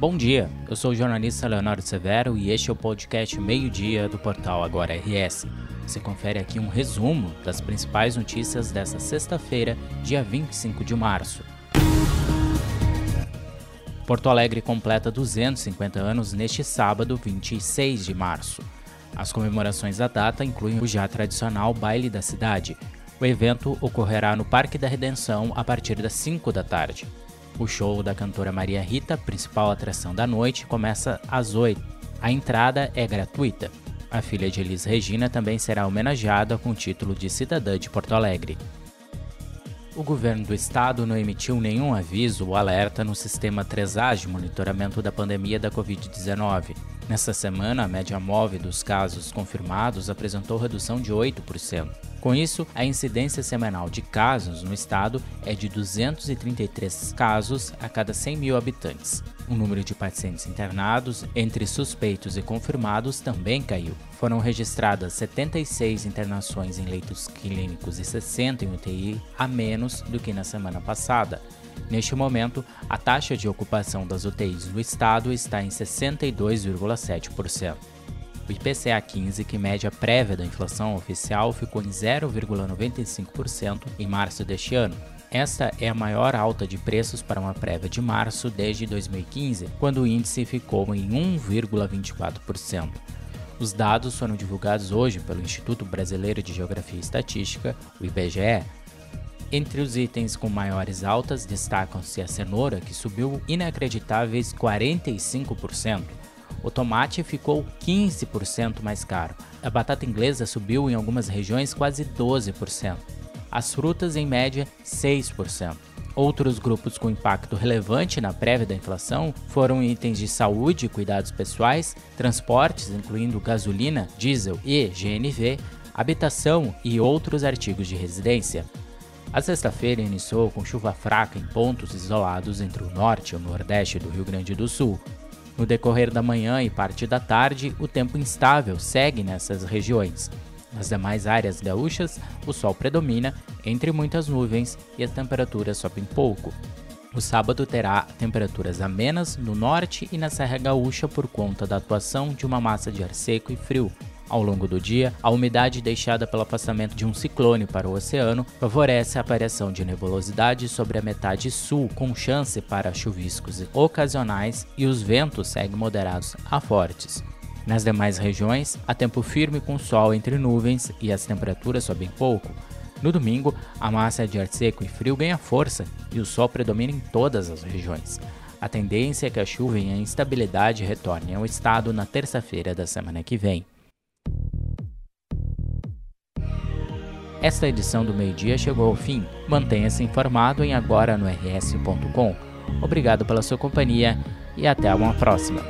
Bom dia, eu sou o jornalista Leonardo Severo e este é o podcast Meio-Dia do portal Agora RS. Você confere aqui um resumo das principais notícias desta sexta-feira, dia 25 de março. Porto Alegre completa 250 anos neste sábado, 26 de março. As comemorações da data incluem o já tradicional Baile da Cidade. O evento ocorrerá no Parque da Redenção a partir das 5 da tarde. O show da cantora Maria Rita, principal atração da noite, começa às 8. A entrada é gratuita. A filha de Elis Regina também será homenageada com o título de cidadã de Porto Alegre. O governo do estado não emitiu nenhum aviso ou alerta no sistema 3A de monitoramento da pandemia da Covid-19. Nessa semana, a média móvel dos casos confirmados apresentou redução de 8%. Com isso, a incidência semanal de casos no estado é de 233 casos a cada 100 mil habitantes. O número de pacientes internados, entre suspeitos e confirmados, também caiu. Foram registradas 76 internações em leitos clínicos e 60 em UTI, a menos do que na semana passada. Neste momento, a taxa de ocupação das UTIs no estado está em 62,7%. O IPCA 15, que mede a prévia da inflação oficial, ficou em 0,95% em março deste ano. Esta é a maior alta de preços para uma prévia de março desde 2015, quando o índice ficou em 1,24%. Os dados foram divulgados hoje pelo Instituto Brasileiro de Geografia e Estatística, o IBGE. Entre os itens com maiores altas destacam-se a cenoura, que subiu inacreditáveis 45%, o tomate ficou 15% mais caro. A batata inglesa subiu em algumas regiões quase 12%. As frutas, em média, 6%. Outros grupos com impacto relevante na prévia da inflação foram itens de saúde e cuidados pessoais, transportes, incluindo gasolina, diesel e GNV, habitação e outros artigos de residência. A sexta-feira iniciou com chuva fraca em pontos isolados entre o norte e o nordeste do Rio Grande do Sul, no decorrer da manhã e parte da tarde, o tempo instável segue nessas regiões. Nas demais áreas gaúchas, o sol predomina entre muitas nuvens e as temperaturas sobem pouco. O sábado terá temperaturas amenas no norte e na Serra Gaúcha por conta da atuação de uma massa de ar seco e frio, ao longo do dia, a umidade deixada pelo afastamento de um ciclone para o oceano favorece a aparição de nebulosidade sobre a metade sul, com chance para chuviscos ocasionais e os ventos seguem moderados a fortes. Nas demais regiões, há tempo firme com sol entre nuvens e as temperaturas sobem pouco. No domingo, a massa de ar seco e frio ganha força e o sol predomina em todas as regiões. A tendência é que a chuva e a instabilidade retornem ao estado na terça-feira da semana que vem. Esta edição do meio-dia chegou ao fim. Mantenha-se informado em agora no rs.com. Obrigado pela sua companhia e até uma próxima.